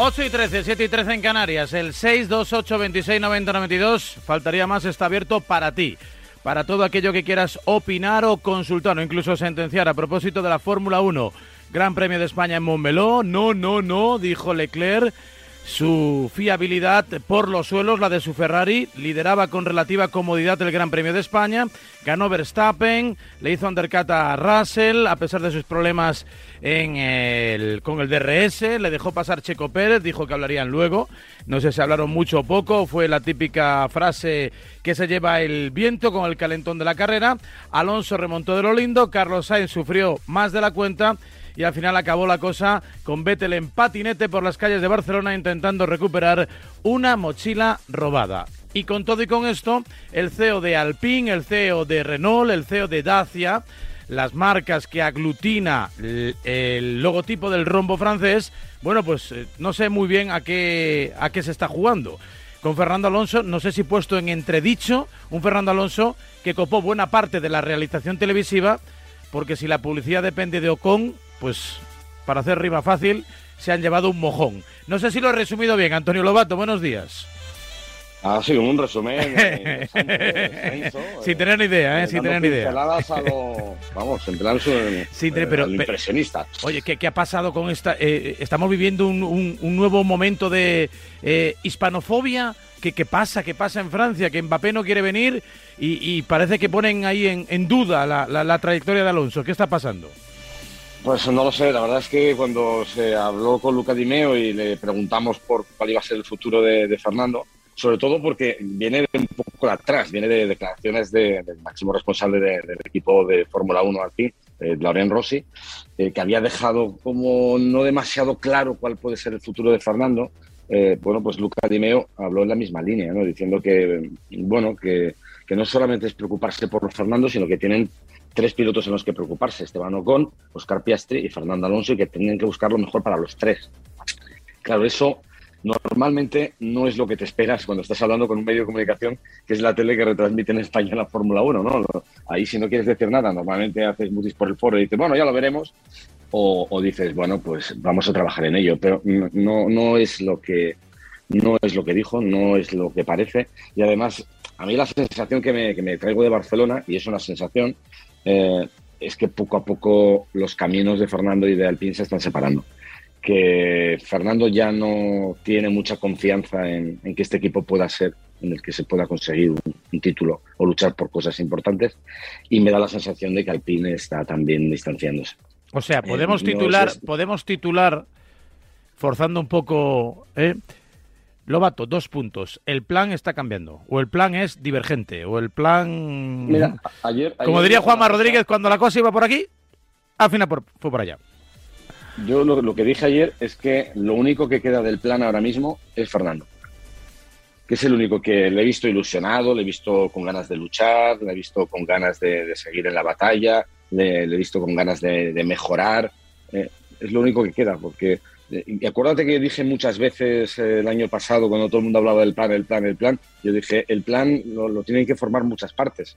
8 y 13, 7 y 13 en Canarias, el 628 26 90 92, faltaría más, está abierto para ti, para todo aquello que quieras opinar o consultar o incluso sentenciar a propósito de la Fórmula 1. Gran Premio de España en Montmeló, no, no, no, dijo Leclerc su fiabilidad por los suelos, la de su Ferrari, lideraba con relativa comodidad el Gran Premio de España, ganó Verstappen, le hizo undercut a Russell a pesar de sus problemas en el, con el DRS, le dejó pasar Checo Pérez, dijo que hablarían luego, no sé si hablaron mucho o poco, fue la típica frase que se lleva el viento con el calentón de la carrera, Alonso remontó de lo lindo, Carlos Sainz sufrió más de la cuenta, y al final acabó la cosa con Vettel en patinete por las calles de Barcelona intentando recuperar una mochila robada. Y con todo y con esto, el CEO de Alpine, el CEO de Renault, el CEO de Dacia, las marcas que aglutina el, logotipo del rombo francés, bueno, pues eh, no sé muy bien a qué, a qué se está jugando. Con Fernando Alonso, no sé si puesto en entredicho, un Fernando Alonso que copó buena parte de la realización televisiva, porque si la publicidad depende de Ocon, pues para hacer rima fácil, se han llevado un mojón. No sé si lo he resumido bien, Antonio Lobato, buenos días. Ha sido un resumen. Eh, sin tener ni idea, ¿eh? Sin tener ni idea. vamos, en plan sí, pero, impresionista. Oye, ¿qué, ha pasado con esta? Eh, estamos viviendo un, nuevo momento de eh, hispanofobia. ¿Qué, ¿Qué, pasa? ¿Qué pasa en Francia? Que Mbappé no quiere venir y, parece que ponen ahí en, duda la, la trayectoria de Alonso. ¿Qué está pasando? Pues no lo sé, la verdad es que cuando se habló con Luca Dimeo y le preguntamos por cuál iba a ser el futuro de, Fernando, sobre todo porque viene de un poco atrás, viene de declaraciones del máximo responsable del equipo de Fórmula 1 aquí, eh, Lauren Rossi, eh, que había dejado como no demasiado claro cuál puede ser el futuro de Fernando. Eh, bueno, pues Luca Dimeo habló en la misma línea, ¿no? diciendo que, bueno, que, que no solamente es preocuparse por Fernando, sino que tienen tres pilotos en los que preocuparse, Esteban Ocon, Oscar Piastri y Fernando Alonso, y que tienen que buscar lo mejor para los tres. Claro, eso normalmente no es lo que te esperas cuando estás hablando con un medio de comunicación que es la tele que retransmite en España la Fórmula 1, ¿no? Ahí si no quieres decir nada, normalmente haces mutis por el foro y dices, bueno, ya lo veremos, o, dices, bueno, pues vamos a trabajar en ello, pero no, no es lo que no es lo que dijo, no es lo que parece, y además a mí la sensación que me, que me traigo de Barcelona, y es una sensación, eh, es que poco a poco los caminos de Fernando y de Alpine se están separando. Que Fernando ya no tiene mucha confianza en, que este equipo pueda ser en el que se pueda conseguir un, título o luchar por cosas importantes y me da la sensación de que Alpine está también distanciándose. O sea, podemos eh, titular, podemos titular forzando un poco, ¿eh? Lobato, dos puntos. El plan está cambiando, o el plan es divergente, o el plan... Mira, ayer... Como diría Juanma Rodríguez, cuando la cosa iba por aquí, al final fue por allá. Yo lo, que dije ayer es que lo único que queda del plan ahora mismo es Fernando. Que es el único que le he visto ilusionado, le he visto con ganas de luchar, le he visto con ganas de, seguir en la batalla, le, he visto con ganas de, mejorar. Eh, es lo único que queda, porque y acuérdate que dije muchas veces eh, el año pasado, cuando todo el mundo hablaba del plan, el plan, el plan, yo dije, el plan lo, tienen que formar muchas partes.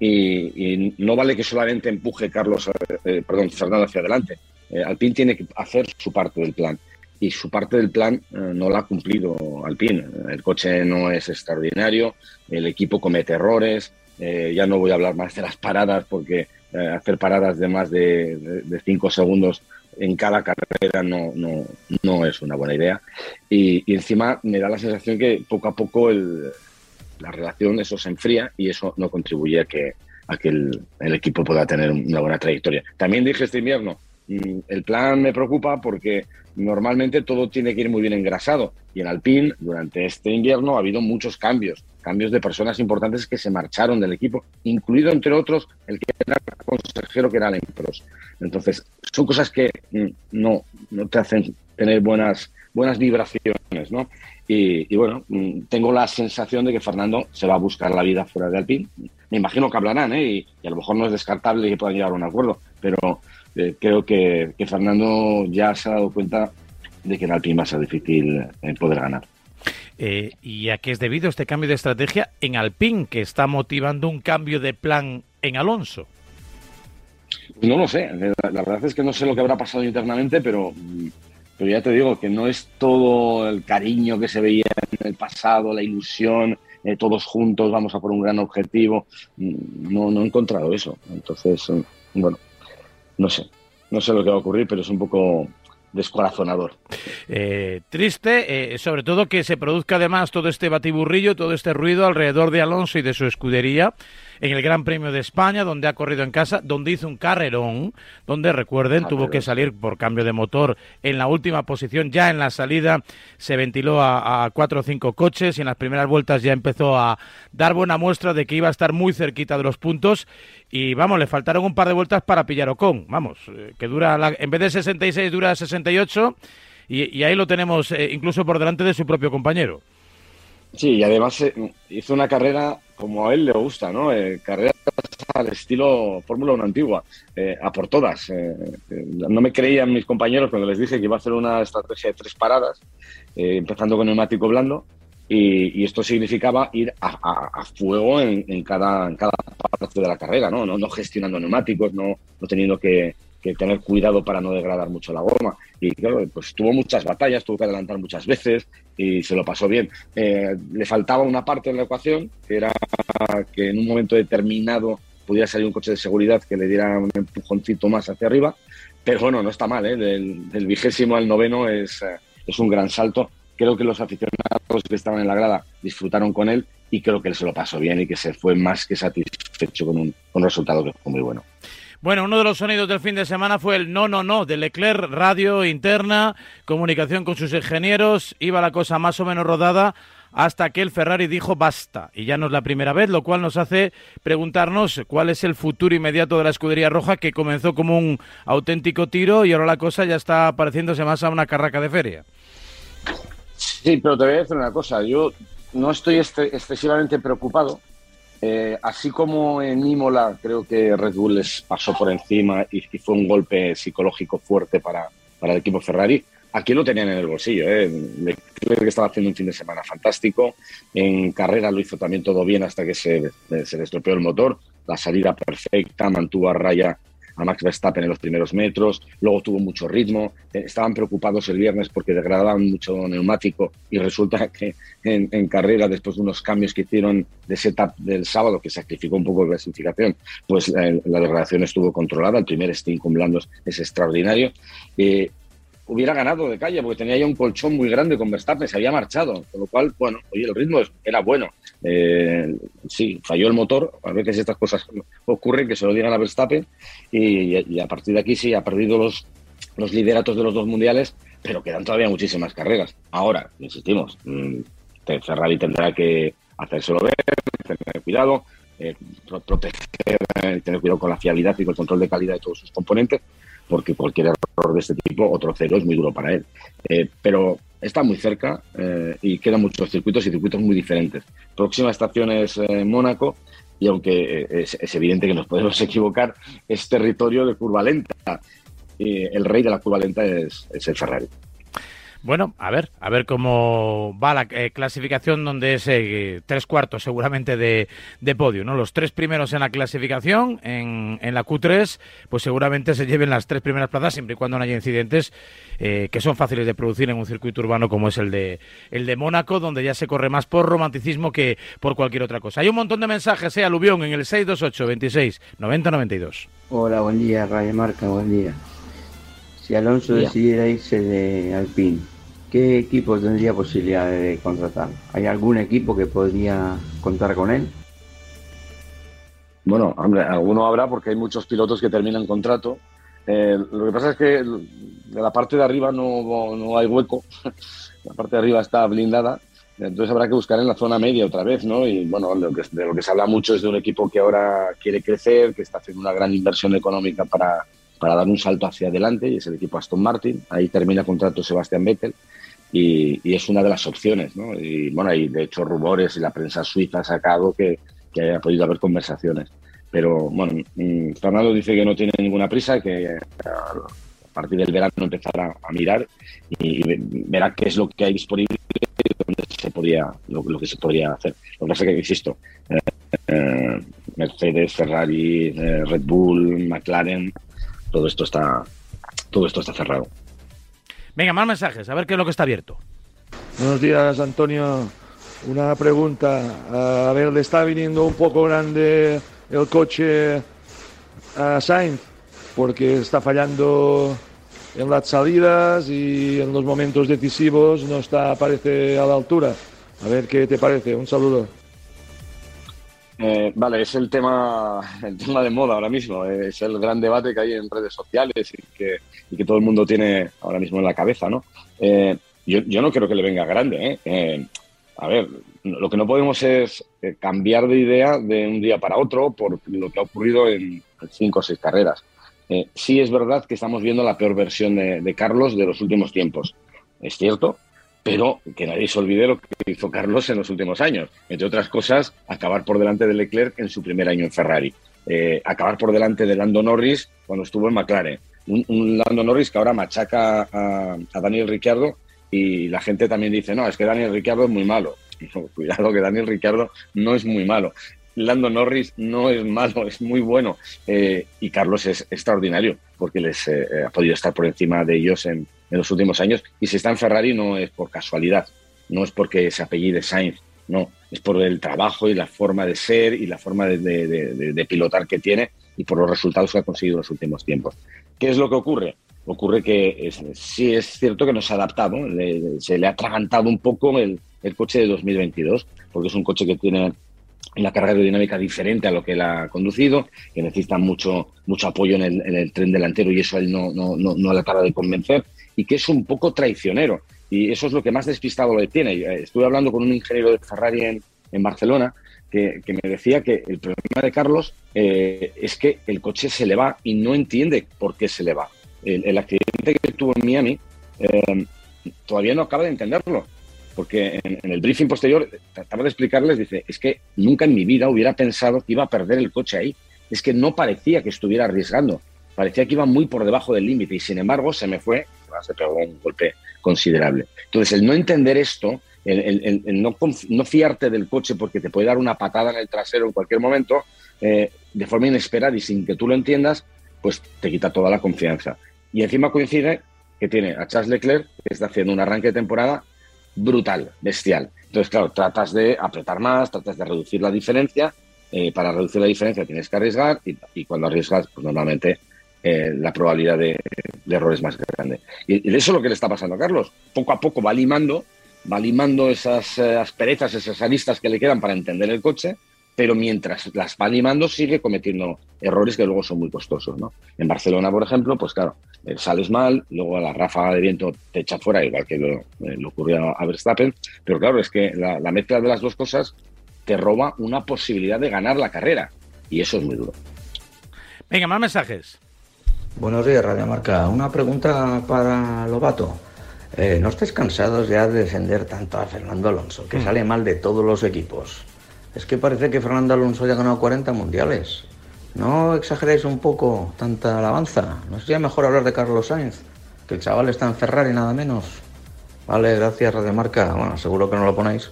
Y, no vale que solamente empuje Carlos, eh, eh, perdón, Fernando hacia adelante. Alpine tiene que hacer su parte del plan. Y su parte del plan no la ha cumplido Alpine. El coche no es extraordinario, el equipo comete errores. ya no voy a hablar más de las paradas porque hacer paradas de más de cinco segundos en cada carrera no, no, no es una buena idea. Y, encima me da la sensación que poco a poco el, la relación eso se enfría y eso no contribuye a que, a que el, el equipo pueda tener una buena trayectoria. También dije este invierno, mm, el plan me preocupa porque normalmente todo tiene que ir muy bien engrasado y en Alpine durante este invierno ha habido muchos cambios, cambios de personas importantes que se marcharon del equipo, incluido entre otros el que era consejero que era Alain Prost. Entonces, son cosas que mm, no, no te hacen tener buenas, buenas vibraciones, ¿no? Y, bueno, mm, tengo la sensación de que Fernando se va a buscar la vida fuera de Alpine. Me imagino que hablarán, ¿eh? Y, a lo mejor no es descartable que puedan llegar a un acuerdo, pero eh, creo que, Fernando ya se ha dado cuenta de que en Alpine va a ser difícil eh, poder ganar. Eh, ¿Y a qué es debido este cambio de estrategia en Alpine, que está motivando un cambio de plan en Alonso? No lo sé. La, verdad es que no sé lo que habrá pasado internamente, pero pero ya te digo que no es todo el cariño que se veía en el pasado, la ilusión, eh, todos juntos vamos a por un gran objetivo. Mm, no, no he encontrado eso. Entonces, mm, bueno, no sé, no sé lo que va a ocurrir, pero es un poco descorazonador. Eh, triste, eh, sobre todo que se produzca además todo este batiburrillo, todo este ruido alrededor de Alonso y de su escudería en el Gran Premio de España, donde ha corrido en casa, donde hizo un carrerón, donde recuerden, ah, tuvo que salir por cambio de motor en la última posición, ya en la salida se ventiló a, cuatro o cinco coches y en las primeras vueltas ya empezó a dar buena muestra de que iba a estar muy cerquita de los puntos. Y vamos, le faltaron un par de vueltas para pillar Ocon, vamos, eh, que dura, en vez de 66 dura 68 y, y ahí lo tenemos eh, incluso por delante de su propio compañero. Sí, y además eh, hizo una carrera como a él le gusta, ¿no? Eh, carreras al estilo Fórmula 1 antigua, eh, a por todas. no me creían mis compañeros cuando les dije que iba a hacer una estrategia de tres paradas, empezando con neumático blando, y, esto significaba ir a, fuego en, cada, en cada parte de la carrera, ¿no? No, no gestionando neumáticos, no, no teniendo que, que tener cuidado para no degradar mucho la goma. Y claro, pues tuvo muchas batallas, tuvo que adelantar muchas veces y se lo pasó bien. Eh, le faltaba una parte en la ecuación, que era que en un momento determinado pudiera salir un coche de seguridad que le diera un empujoncito más hacia arriba. Pero bueno, no está mal, ¿eh? del, vigésimo al noveno es, eh, es un gran salto. Creo que los aficionados que estaban en la grada disfrutaron con él y creo que él se lo pasó bien y que se fue más que satisfecho con un resultado que fue muy bueno. Bueno, uno de los sonidos del fin de semana fue el no, no, no de Leclerc, radio interna, comunicación con sus ingenieros, iba la cosa más o menos rodada hasta que el Ferrari dijo basta. Y ya no es la primera vez, lo cual nos hace preguntarnos cuál es el futuro inmediato de la escudería roja que comenzó como un auténtico tiro y ahora la cosa ya está pareciéndose más a una carraca de feria. Sí, pero te voy a decir una cosa, yo no estoy excesivamente preocupado eh, así como en Imola creo que Red Bull les pasó por encima y, fue un golpe psicológico fuerte para, para, el equipo Ferrari, aquí lo tenían en el bolsillo. ¿eh? Que estaba haciendo un fin de semana fantástico, en carrera lo hizo también todo bien hasta que se, se estropeó el motor, la salida perfecta, mantuvo a raya a Max Verstappen en los primeros metros, luego tuvo mucho ritmo, eh, estaban preocupados el viernes porque degradaban mucho neumático y resulta que en, carrera, después de unos cambios que hicieron de setup del sábado, que sacrificó un poco la clasificación, pues eh, la, degradación estuvo controlada, el primer stint con blandos es extraordinario. Eh, hubiera ganado de calle porque tenía ya un colchón muy grande con Verstappen, se había marchado, con lo cual, bueno, oye, el ritmo era bueno. Eh, sí, falló el motor, a veces estas cosas ocurren que se lo digan a Verstappen y, a partir de aquí sí ha perdido los, los lideratos de los dos mundiales, pero quedan todavía muchísimas carreras. Ahora, insistimos, mm, Ferrari tendrá que hacérselo ver, tener cuidado, eh, proteger, eh, tener cuidado con la fiabilidad y con el control de calidad de todos sus componentes, porque cualquier error de este tipo, otro cero, es muy duro para él. Eh, pero está muy cerca eh, y quedan muchos circuitos y circuitos muy diferentes. Próxima estación es eh, Mónaco y aunque es, evidente que nos podemos equivocar, es territorio de curva lenta. el rey de la curva lenta es, es el Ferrari. Bueno, a ver, a ver cómo va la eh, clasificación donde es eh, tres cuartos seguramente de, podio, ¿no? Los tres primeros en la clasificación, en, en, la Q3, pues seguramente se lleven las tres primeras plazas siempre y cuando no haya incidentes eh, que son fáciles de producir en un circuito urbano como es el de, el de Mónaco, donde ya se corre más por romanticismo que por cualquier otra cosa. Hay un montón de mensajes, ¿eh? Aluvión en el 628 26 90 92. Hola, buen día, Radio Marca, buen día. Si Alonso decidiera irse de Alpine, ¿qué equipo tendría posibilidad de contratar? ¿Hay algún equipo que podría contar con él? Bueno, hombre, alguno habrá porque hay muchos pilotos que terminan contrato. Eh, lo que pasa es que de la parte de arriba no, no hay hueco. la parte de arriba está blindada. Entonces habrá que buscar en la zona media otra vez, ¿no? Y bueno, de lo, que, de lo que se habla mucho es de un equipo que ahora quiere crecer, que está haciendo una gran inversión económica para, para dar un salto hacia adelante y es el equipo Aston Martin. Ahí termina contrato Sebastián Vettel y, es una de las opciones. ¿no? Y bueno, hay de hecho rumores y la prensa suiza ha sacado que, que haya podido haber conversaciones. Pero bueno, mm, Fernando dice que no tiene ninguna prisa, que a partir del verano empezará a mirar y verá qué es lo que hay disponible y dónde se podría, lo, que se podría hacer. Lo que pasa es que, insisto, eh, eh, Mercedes, Ferrari, eh, Red Bull, McLaren, todo esto está, todo esto está cerrado. Venga, más mensajes, a ver qué es lo que está abierto. Buenos días, Antonio. Una pregunta. A ver, le está viniendo un poco grande el coche a Sainz porque está fallando en las salidas y en los momentos decisivos no está, parece, a la altura. A ver qué te parece. Un saludo. Eh, vale, es el tema, el tema de moda ahora mismo. Es el gran debate que hay en redes sociales y que, y que todo el mundo tiene ahora mismo en la cabeza, ¿no? Eh, yo, yo, no creo que le venga grande. ¿eh? eh a ver, lo que no podemos es cambiar de idea de un día para otro por lo que ha ocurrido en cinco o seis carreras. Sí es verdad que estamos viendo la peor versión de, Carlos de los últimos tiempos. Es cierto, pero que nadie se olvide lo que hizo Carlos en los últimos años. Entre otras cosas, acabar por delante de Leclerc en su primer año en Ferrari. Eh, acabar por delante de Lando Norris cuando estuvo en McLaren. Un, Lando Norris que ahora machaca a, Daniel Ricciardo y la gente también dice, no, es que Daniel Ricciardo es muy malo. cuidado que Daniel Ricciardo no es muy malo. Lando Norris no es malo, es muy bueno. Eh, y Carlos es extraordinario porque les eh, ha podido estar por encima de ellos en, los últimos años. Y si está en Ferrari no es por casualidad, no es porque se apellide Sainz, no, es por el trabajo y la forma de ser y la forma de, pilotar que tiene y por los resultados que ha conseguido en los últimos tiempos. ¿Qué es lo que ocurre? Ocurre que sí es cierto que no se ha adaptado, se le ha atragantado un poco el, el coche de 2022, porque es un coche que tiene una carga aerodinámica diferente a lo que él ha conducido, que necesita mucho, mucho apoyo en el, tren delantero y eso a él no, no, no, no le acaba de convencer, y que es un poco traicionero. Y eso es lo que más despistado le tiene. Eh, estuve hablando con un ingeniero de Ferrari en, Barcelona que, que, me decía que el problema de Carlos eh, es que el coche se le va y no entiende por qué se le va. El, accidente que tuvo en Miami eh, todavía no acaba de entenderlo porque en, el briefing posterior trataba de explicarles, dice, es que nunca en mi vida hubiera pensado que iba a perder el coche ahí. Es que no parecía que estuviera arriesgando, parecía que iba muy por debajo del límite y sin embargo se me fue, se pegó un golpe considerable. Entonces, el no entender esto, el, no, no, fiarte del coche porque te puede dar una patada en el trasero en cualquier momento, eh, de forma inesperada y sin que tú lo entiendas, pues te quita toda la confianza. Y encima coincide que tiene a Charles Leclerc, que está haciendo un arranque de temporada brutal, bestial. Entonces, claro, tratas de apretar más, tratas de reducir la diferencia. Eh, para reducir la diferencia tienes que arriesgar y, cuando arriesgas, pues normalmente eh, la probabilidad de, error es más grande. Y, eso es lo que le está pasando a Carlos. Poco a poco va limando, va limando esas eh, asperezas, esas aristas que le quedan para entender el coche pero mientras las va animando sigue cometiendo errores que luego son muy costosos. ¿no? En Barcelona, por ejemplo, pues claro, eh, sales mal, luego a la ráfaga de viento te echa fuera, igual que lo, eh, ocurrió a Verstappen, pero claro, es que la, mezcla de las dos cosas te roba una posibilidad de ganar la carrera, y eso es muy duro. Venga, más mensajes. Buenos días, Radio Marca. Una pregunta para Lobato. Eh, ¿No estés cansados ya de defender tanto a Fernando Alonso, que hmm. sale mal de todos los equipos? Es que parece que Fernando Alonso ya ha ganado 40 mundiales. ¿No exageréis un poco tanta alabanza? ¿No sería mejor hablar de Carlos Sainz? Que el chaval está en Ferrari nada menos. Vale, gracias Radio Marca. Bueno, seguro que no lo ponéis.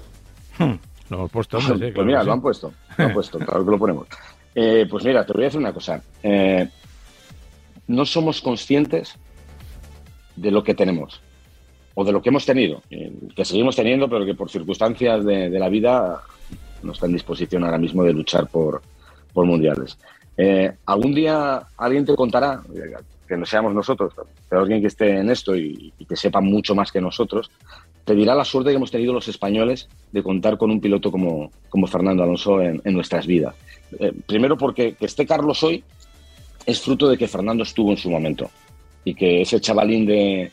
Hmm, lo hemos puesto, hombre, Pues mira, lo han puesto. Lo han puesto, claro que lo ponemos. Eh, pues mira, te voy a decir una cosa. Eh, no somos conscientes de lo que tenemos o de lo que hemos tenido, eh, que seguimos teniendo, pero que por circunstancias de la vida no está en disposición ahora mismo de luchar por, por mundiales. Eh, algún día alguien te contará, que no seamos nosotros, pero alguien que esté en esto y, que sepa mucho más que nosotros, te dirá la suerte que hemos tenido los españoles de contar con un piloto como, como Fernando Alonso en, nuestras vidas. Eh, primero porque que esté Carlos hoy es fruto de que Fernando estuvo en su momento y que ese chavalín de,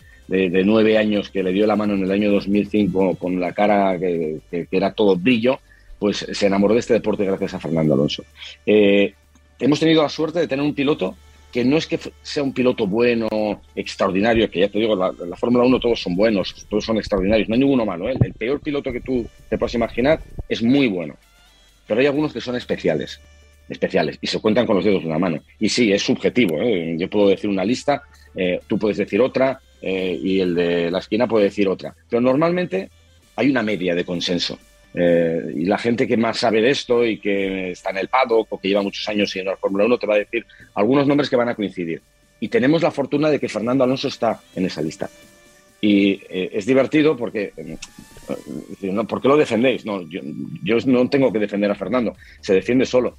nueve años que le dio la mano en el año 2005 con la cara que era todo brillo, pues se enamoró de este deporte gracias a Fernando Alonso. Eh, hemos tenido la suerte de tener un piloto que no es que sea un piloto bueno, extraordinario, que ya te digo, la, la Fórmula 1 todos son buenos, todos son extraordinarios, no hay ninguno malo. ¿eh? El peor piloto que tú te puedas imaginar es muy bueno, pero hay algunos que son especiales, especiales, y se cuentan con los dedos de una mano. Y sí, es subjetivo, ¿eh? yo puedo decir una lista, tú puedes decir otra, y el de la esquina puede decir otra, pero normalmente hay una media de consenso. Eh, y la gente que más sabe de esto y que está en el paddock o que lleva muchos años siguiendo la Fórmula 1 te va a decir algunos nombres que van a coincidir. Y tenemos la fortuna de que Fernando Alonso está en esa lista. Y eh, es divertido porque, eh, ¿por qué lo defendéis? No, yo, yo, no tengo que defender a Fernando, se defiende solo.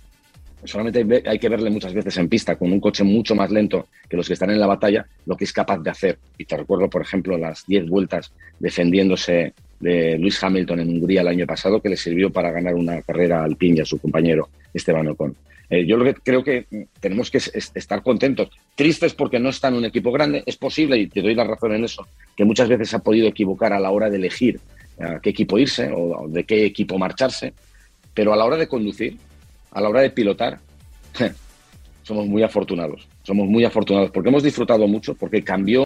Solamente hay que verle muchas veces en pista con un coche mucho más lento que los que están en la batalla, lo que es capaz de hacer. Y te recuerdo, por ejemplo, las 10 vueltas defendiéndose de Luis Hamilton en Hungría el año pasado, que le sirvió para ganar una carrera al y a su compañero Esteban Ocon. Eh, yo creo que tenemos que estar contentos, tristes porque no está en un equipo grande. Es posible, y te doy la razón en eso, que muchas veces ha podido equivocar a la hora de elegir a qué equipo irse o de qué equipo marcharse, pero a la hora de conducir, a la hora de pilotar, somos muy afortunados. Somos muy afortunados porque hemos disfrutado mucho, porque cambió,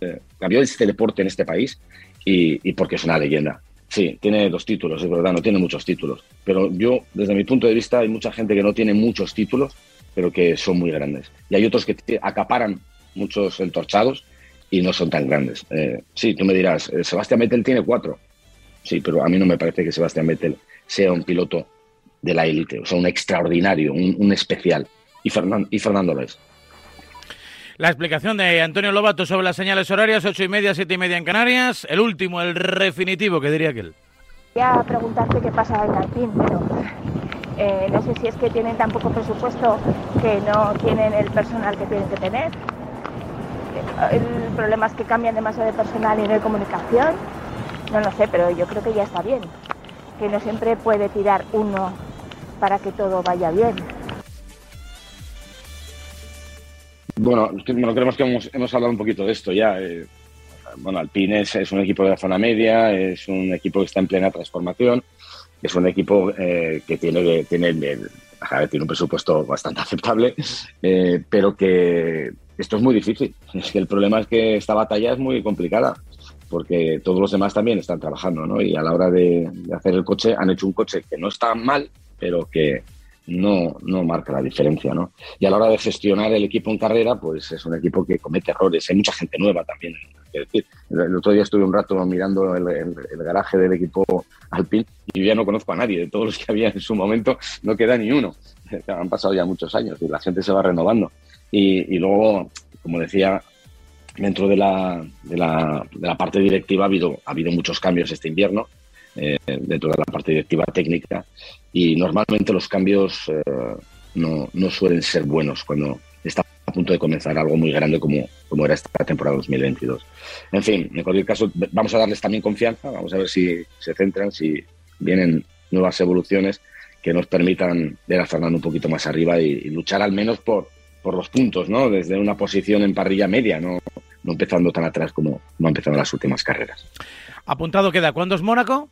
eh, cambió este deporte en este país y porque es una leyenda. Sí, tiene dos títulos, es verdad, no tiene muchos títulos. Pero yo, desde mi punto de vista, hay mucha gente que no tiene muchos títulos, pero que son muy grandes. Y hay otros que acaparan muchos entorchados y no son tan grandes. Eh, sí, tú me dirás, eh, Sebastián Vettel tiene cuatro. Sí, pero a mí no me parece que Sebastián Vettel sea un piloto de la élite, o sea, un extraordinario, un, especial. Y, Fernando, y Fernando lo es. La explicación de Antonio Lobato sobre las señales horarias, ocho y media, siete y media en Canarias. El último, el definitivo, que diría aquel. a preguntarte qué pasa en Alpín, pero eh, no sé si es que tienen tan poco presupuesto que no tienen el personal que tienen que tener. El problema es que cambian demasiado de personal y no hay comunicación. No lo sé, pero yo creo que ya está bien. Que no siempre puede tirar uno para que todo vaya bien. Bueno, creemos que hemos, hablado un poquito de esto ya. Eh, bueno, Alpine es, un equipo de la zona media, es un equipo que está en plena transformación, es un equipo eh, que tiene, tiene, tiene un presupuesto bastante aceptable, eh, pero que esto es muy difícil. Es que el problema es que esta batalla es muy complicada, porque todos los demás también están trabajando, ¿no? Y a la hora de hacer el coche, han hecho un coche que no está mal, pero que, no, no marca la diferencia, ¿no? Y a la hora de gestionar el equipo en carrera, pues es un equipo que comete errores. Hay mucha gente nueva también. decir. El otro día estuve un rato mirando el, garaje del equipo Alpine y ya no conozco a nadie. De todos los que había en su momento, no queda ni uno. Han pasado ya muchos años y la gente se va renovando. Y, luego, como decía, dentro de la, de la, de la parte directiva ha habido, ha habido muchos cambios este invierno eh, dentro de la parte directiva técnica y normalmente los cambios eh, no, no, suelen ser buenos cuando está a punto de comenzar algo muy grande como, como era esta temporada 2022. En fin, en cualquier caso, vamos a darles también confianza, vamos a ver si se centran, si vienen nuevas evoluciones que nos permitan ver a Fernando un poquito más arriba y, luchar al menos por, por los puntos, ¿no? Desde una posición en parrilla media, no, no empezando tan atrás como no ha empezado las últimas carreras. Apuntado queda, ¿cuándo es Mónaco?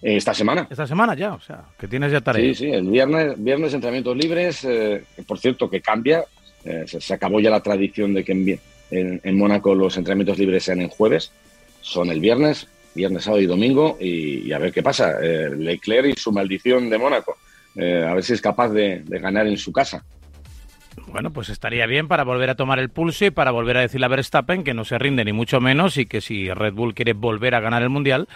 Esta semana. Esta semana ya, o sea, que tienes ya tarea. Sí, sí, el viernes, viernes entrenamientos libres, eh, por cierto, que cambia. Eh, se, acabó ya la tradición de que en, en, Mónaco los entrenamientos libres sean en jueves. Son el viernes, viernes, sábado y domingo, y, a ver qué pasa. Eh, Leclerc y su maldición de Mónaco. a ver si es capaz de, de ganar en su casa. Bueno, pues estaría bien para volver a tomar el pulso y para volver a decirle a Verstappen que no se rinde ni mucho menos y que si Red Bull quiere volver a ganar el Mundial,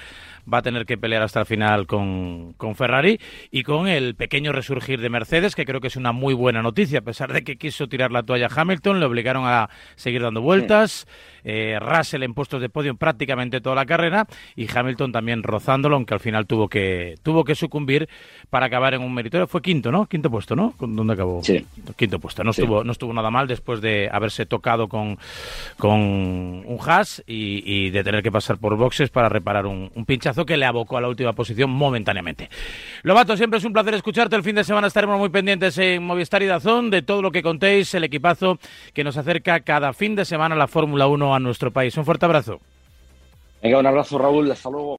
va a tener que pelear hasta el final con, con, Ferrari y con el pequeño resurgir de Mercedes, que creo que es una muy buena noticia, a pesar de que quiso tirar la toalla a Hamilton, le obligaron a seguir dando vueltas. Eh, Russell en puestos de podio prácticamente toda la carrera y Hamilton también rozándolo, aunque al final tuvo que tuvo que sucumbir para acabar en un meritorio. Fue quinto, ¿no? Quinto puesto, ¿no? ¿Dónde acabó? Sí. Quinto puesto. No, estuvo, no estuvo nada mal después de haberse tocado con, con un Haas y, de tener que pasar por boxes para reparar un, pinchazo que le abocó a la última posición momentáneamente. Lobato, siempre es un placer escucharte. El fin de semana estaremos muy pendientes en Movistar y Dazón de todo lo que contéis, el equipazo que nos acerca cada fin de semana la Fórmula 1 a nuestro país. Un fuerte abrazo. Venga, un abrazo Raúl, hasta luego.